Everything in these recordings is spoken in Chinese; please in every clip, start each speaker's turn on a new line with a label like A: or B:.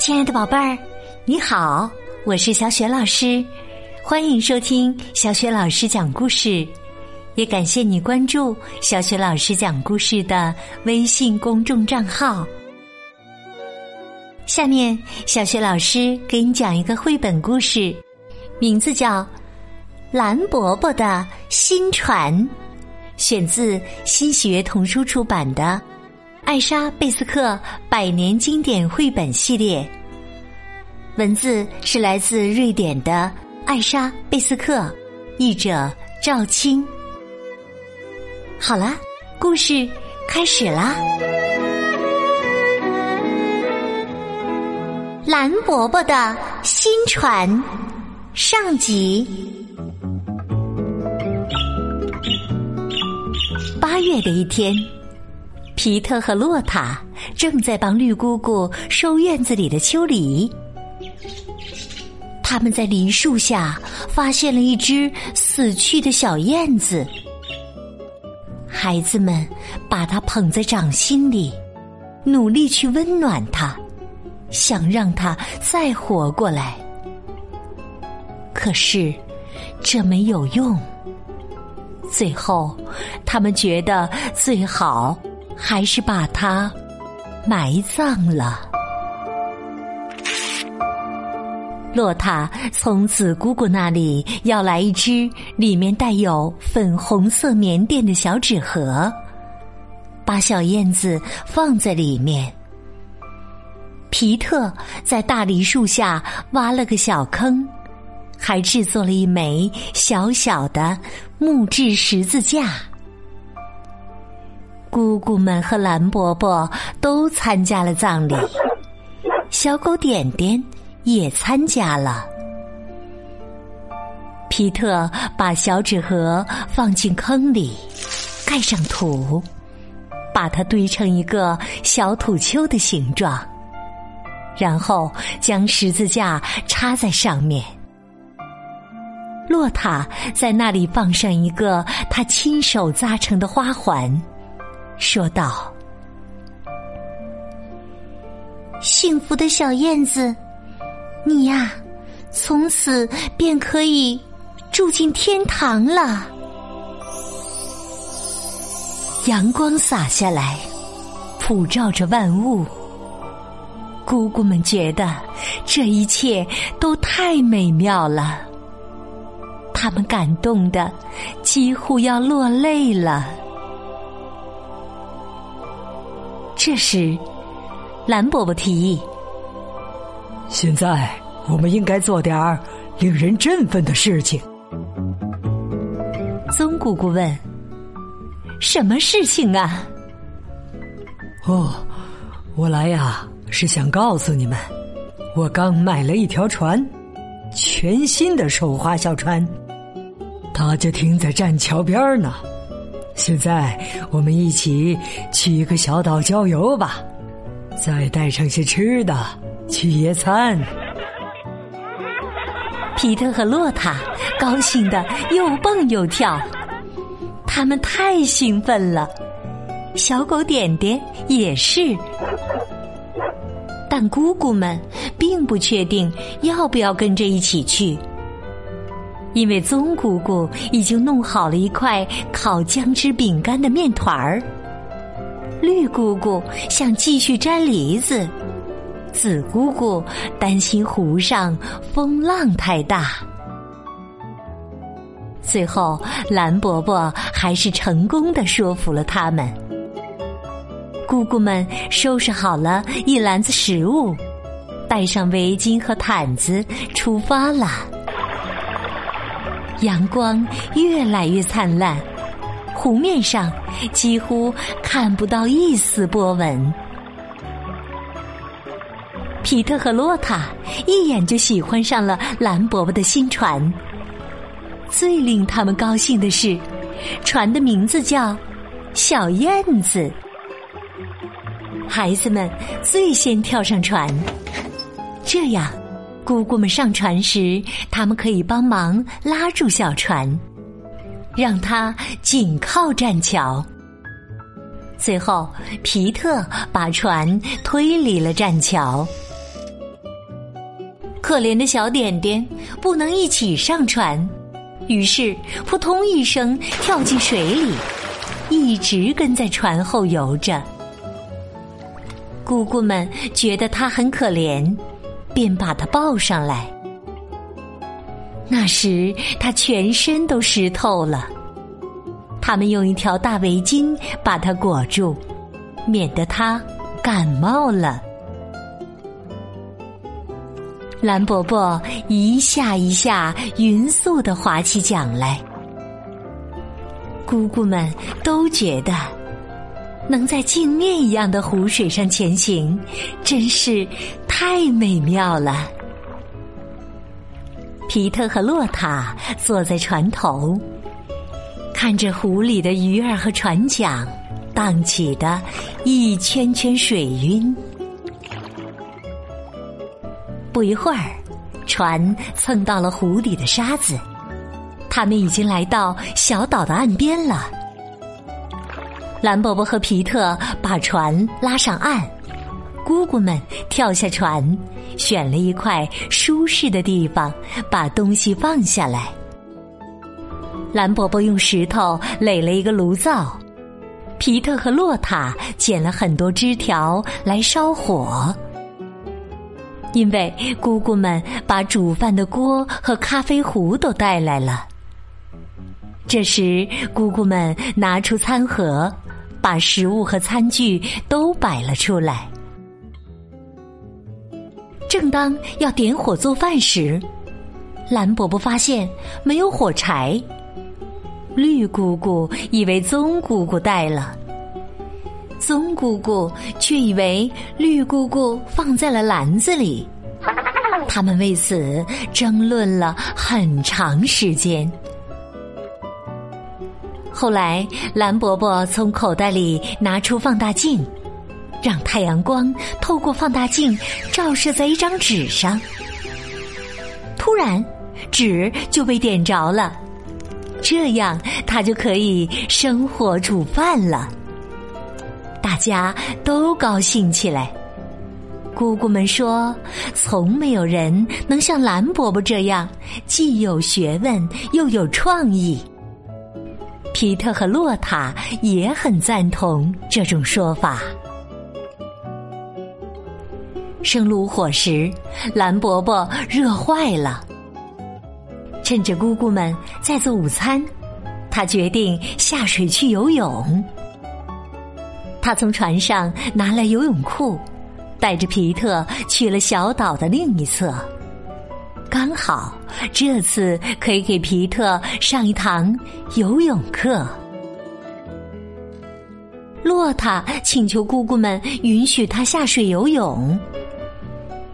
A: 亲爱的宝贝儿，你好，我是小雪老师，欢迎收听小雪老师讲故事，也感谢你关注小雪老师讲故事的微信公众账号。下面，小雪老师给你讲一个绘本故事，名字叫《蓝伯伯的新船》，选自新喜悦童书出版的。艾莎·贝斯克百年经典绘本系列，文字是来自瑞典的艾莎·贝斯克，译者赵青。好了，故事开始啦！蓝伯伯的新船上集。八月的一天。皮特和洛塔正在帮绿姑姑收院子里的秋梨。他们在梨树下发现了一只死去的小燕子。孩子们把它捧在掌心里，努力去温暖它，想让它再活过来。可是这没有用。最后，他们觉得最好。还是把它埋葬了。洛塔从紫姑姑那里要来一只里面带有粉红色棉垫的小纸盒，把小燕子放在里面。皮特在大梨树下挖了个小坑，还制作了一枚小小的木质十字架。姑姑们和蓝伯伯都参加了葬礼，小狗点点也参加了。皮特把小纸盒放进坑里，盖上土，把它堆成一个小土丘的形状，然后将十字架插在上面。洛塔在那里放上一个他亲手扎成的花环。说道：“幸福的小燕子，你呀，从此便可以住进天堂了。”阳光洒下来，普照着万物。姑姑们觉得这一切都太美妙了，他们感动的几乎要落泪了。这时，蓝伯伯提议：“
B: 现在我们应该做点儿令人振奋的事情。”
A: 棕姑姑问：“什么事情啊？”“
B: 哦，我来呀，是想告诉你们，我刚买了一条船，全新的手划小船，它就停在栈桥边呢。”现在我们一起去一个小岛郊游吧，再带上些吃的去野餐。
A: 皮特和洛塔高兴的又蹦又跳，他们太兴奋了。小狗点点也是，但姑姑们并不确定要不要跟着一起去。因为棕姑姑已经弄好了一块烤姜汁饼干的面团儿，绿姑姑想继续摘梨子，紫姑姑担心湖上风浪太大。最后，蓝伯伯还是成功的说服了他们。姑姑们收拾好了一篮子食物，带上围巾和毯子，出发了。阳光越来越灿烂，湖面上几乎看不到一丝波纹。皮特和洛塔一眼就喜欢上了蓝伯伯的新船。最令他们高兴的是，船的名字叫“小燕子”。孩子们最先跳上船，这样。姑姑们上船时，他们可以帮忙拉住小船，让它紧靠栈桥。最后，皮特把船推离了栈桥。可怜的小点点不能一起上船，于是扑通一声跳进水里，一直跟在船后游着。姑姑们觉得他很可怜，便把他抱上来。那时他全身都湿透了。他们用一条大围巾把它裹住，免得他感冒了。蓝伯伯一下一下匀速的划起桨来，姑姑们都觉得能在镜面一样的湖水上前行，真是太美妙了。皮特和洛塔坐在船头。看着湖里的鱼儿和船桨荡起的一圈圈水晕，不一会儿，船蹭到了湖底的沙子，他们已经来到小岛的岸边了。蓝伯伯和皮特把船拉上岸，姑姑们跳下船，选了一块舒适的地方，把东西放下来。蓝伯伯用石头垒了一个炉灶，皮特和洛塔捡了很多枝条来烧火。因为姑姑们把煮饭的锅和咖啡壶都带来了。这时，姑姑们拿出餐盒，把食物和餐具都摆了出来。正当要点火做饭时，蓝伯伯发现没有火柴。绿姑姑以为棕姑姑带了，棕姑姑却以为绿姑姑放在了篮子里。他们为此争论了很长时间。后来，蓝伯伯从口袋里拿出放大镜，让太阳光透过放大镜照射在一张纸上。突然，纸就被点着了。这样，他就可以生火煮饭了。大家都高兴起来。姑姑们说：“从没有人能像蓝伯伯这样，既有学问又有创意。”皮特和洛塔也很赞同这种说法。生炉火时，蓝伯伯热坏了。趁着姑姑们在做午餐，他决定下水去游泳。他从船上拿来游泳裤，带着皮特去了小岛的另一侧。刚好这次可以给皮特上一堂游泳课。洛塔请求姑姑们允许他下水游泳。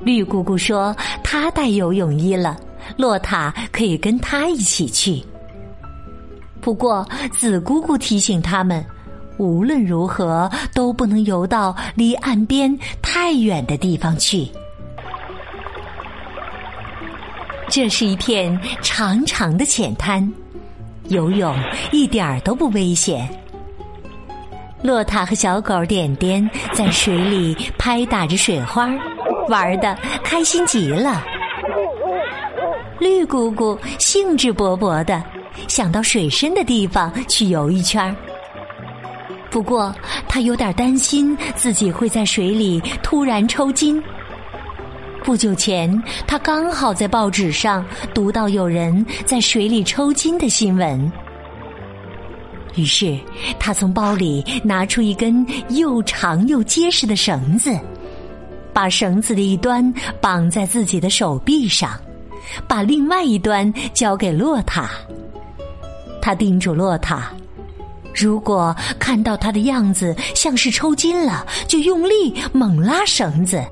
A: 绿姑姑说她带游泳衣了。洛塔可以跟他一起去，不过紫姑姑提醒他们，无论如何都不能游到离岸边太远的地方去。这是一片长长的浅滩，游泳一点儿都不危险。洛塔和小狗点点在水里拍打着水花，玩的开心极了。绿姑姑兴致勃勃的想到水深的地方去游一圈儿不过她有点担心自己会在水里突然抽筋。不久前，她刚好在报纸上读到有人在水里抽筋的新闻，于是她从包里拿出一根又长又结实的绳子，把绳子的一端绑在自己的手臂上。把另外一端交给洛塔，他叮嘱洛塔：如果看到他的样子像是抽筋了，就用力猛拉绳子。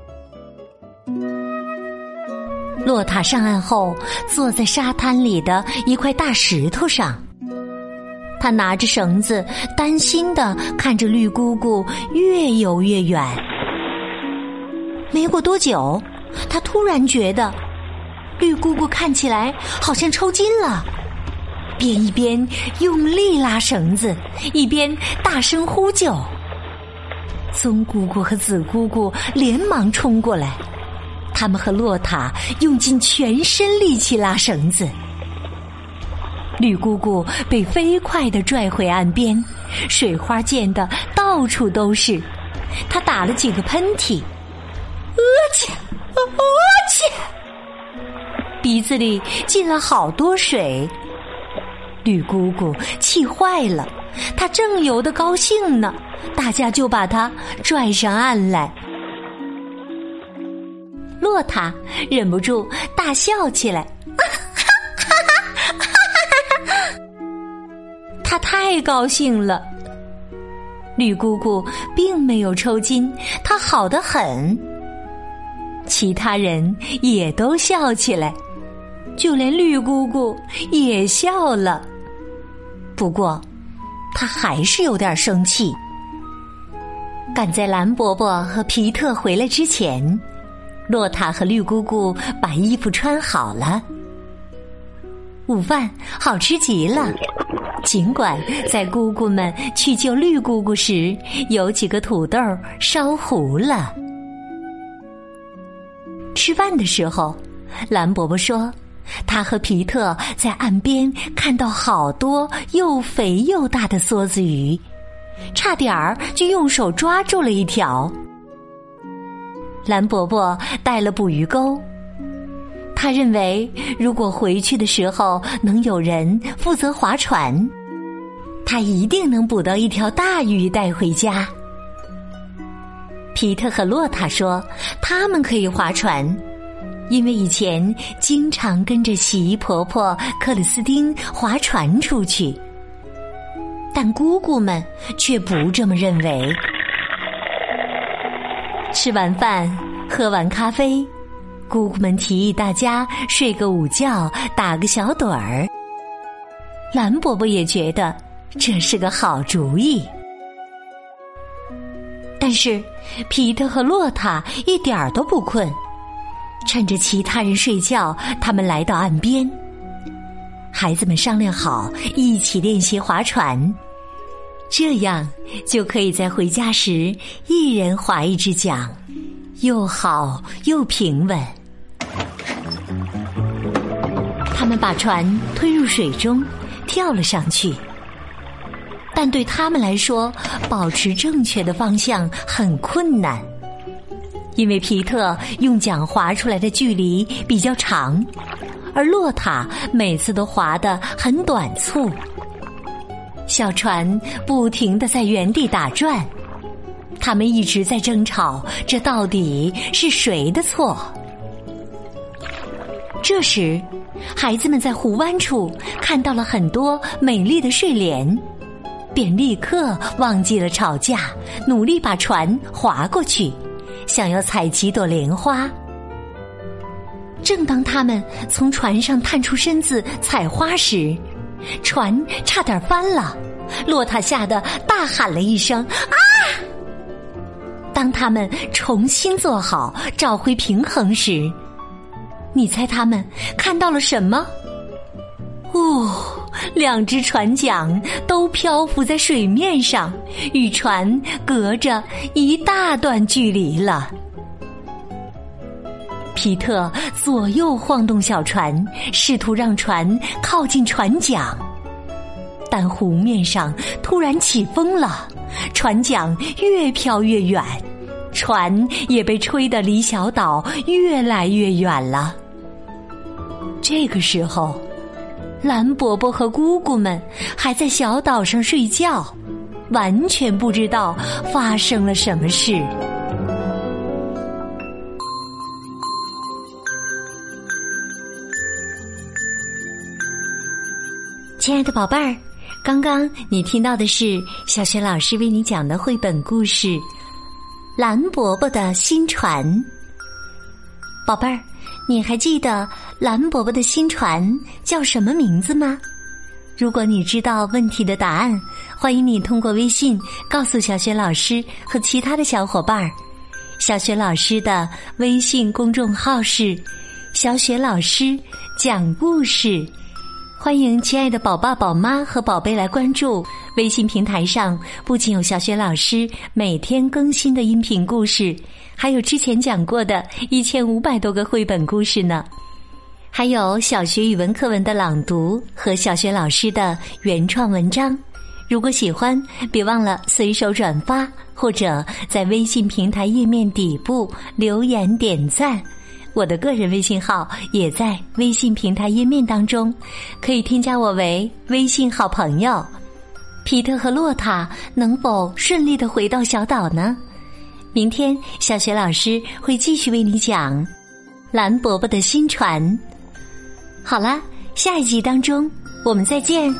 A: 洛塔上岸后，坐在沙滩里的一块大石头上，他拿着绳子，担心的看着绿姑姑越游越远。没过多久，他突然觉得。绿姑姑看起来好像抽筋了，便一边用力拉绳子，一边大声呼救：“棕姑姑和紫姑姑连忙冲过来，他们和洛塔用尽全身力气拉绳子。绿姑姑被飞快地拽回岸边，水花溅得到处都是。她打了几个喷嚏，切，呃切，鼻子里进了好多水。绿姑姑气坏了，她正游得高兴呢，大家就把她拽上岸来。洛塔忍不住大笑起来，哈哈哈哈哈他太高兴了。绿姑姑并没有抽筋，她好得很。其他人也都笑起来，就连绿姑姑也笑了。不过，她还是有点生气。赶在蓝伯伯和皮特回来之前，洛塔和绿姑姑把衣服穿好了。午饭好吃极了。尽管在姑姑们去救绿姑姑时，有几个土豆烧糊了。吃饭的时候，蓝伯伯说，他和皮特在岸边看到好多又肥又大的梭子鱼，差点儿就用手抓住了一条。蓝伯伯带了捕鱼钩，他认为如果回去的时候能有人负责划船。他一定能捕到一条大鱼带回家。皮特和洛塔说，他们可以划船，因为以前经常跟着洗衣婆婆克里斯汀划船出去。但姑姑们却不这么认为。吃完饭，喝完咖啡，姑姑们提议大家睡个午觉，打个小盹儿。蓝伯伯也觉得。这是个好主意，但是皮特和洛塔一点儿都不困。趁着其他人睡觉，他们来到岸边。孩子们商量好，一起练习划船，这样就可以在回家时一人划一只桨，又好又平稳。他们把船推入水中，跳了上去。但对他们来说，保持正确的方向很困难，因为皮特用桨划出来的距离比较长，而洛塔每次都划得很短促。小船不停的在原地打转，他们一直在争吵，这到底是谁的错？这时，孩子们在湖湾处看到了很多美丽的睡莲。便立刻忘记了吵架，努力把船划过去，想要采几朵莲花。正当他们从船上探出身子采花时，船差点翻了。洛塔吓得大喊了一声：“啊！”当他们重新坐好，找回平衡时，你猜他们看到了什么？哦！两只船桨都漂浮在水面上，与船隔着一大段距离了。皮特左右晃动小船，试图让船靠近船桨，但湖面上突然起风了，船桨越飘越远，船也被吹得离小岛越来越远了。这个时候。蓝伯伯和姑姑们还在小岛上睡觉，完全不知道发生了什么事。亲爱的宝贝儿，刚刚你听到的是小雪老师为你讲的绘本故事《蓝伯伯的新船》。宝贝儿。你还记得蓝伯伯的新船叫什么名字吗？如果你知道问题的答案，欢迎你通过微信告诉小雪老师和其他的小伙伴儿。小雪老师的微信公众号是“小雪老师讲故事”，欢迎亲爱的宝爸宝妈和宝贝来关注微信平台上，不仅有小雪老师每天更新的音频故事，还有之前讲过的一千五百多个绘本故事呢。还有小学语文课文的朗读和小学老师的原创文章。如果喜欢，别忘了随手转发，或者在微信平台页面底部留言点赞。我的个人微信号也在微信平台页面当中，可以添加我为微信好朋友。皮特和洛塔能否顺利的回到小岛呢？明天小学老师会继续为你讲蓝伯伯的新船。好了，下一集当中我们再见。